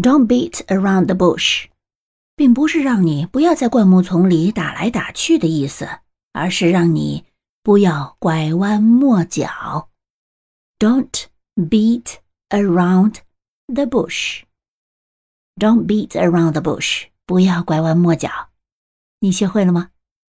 don't beat around the bush 并不是让你不要在灌木丛里打来打去的意思而是让你不要拐弯抹角 don't beat around the bush don't beat around the bush 不要拐弯抹角你学会了吗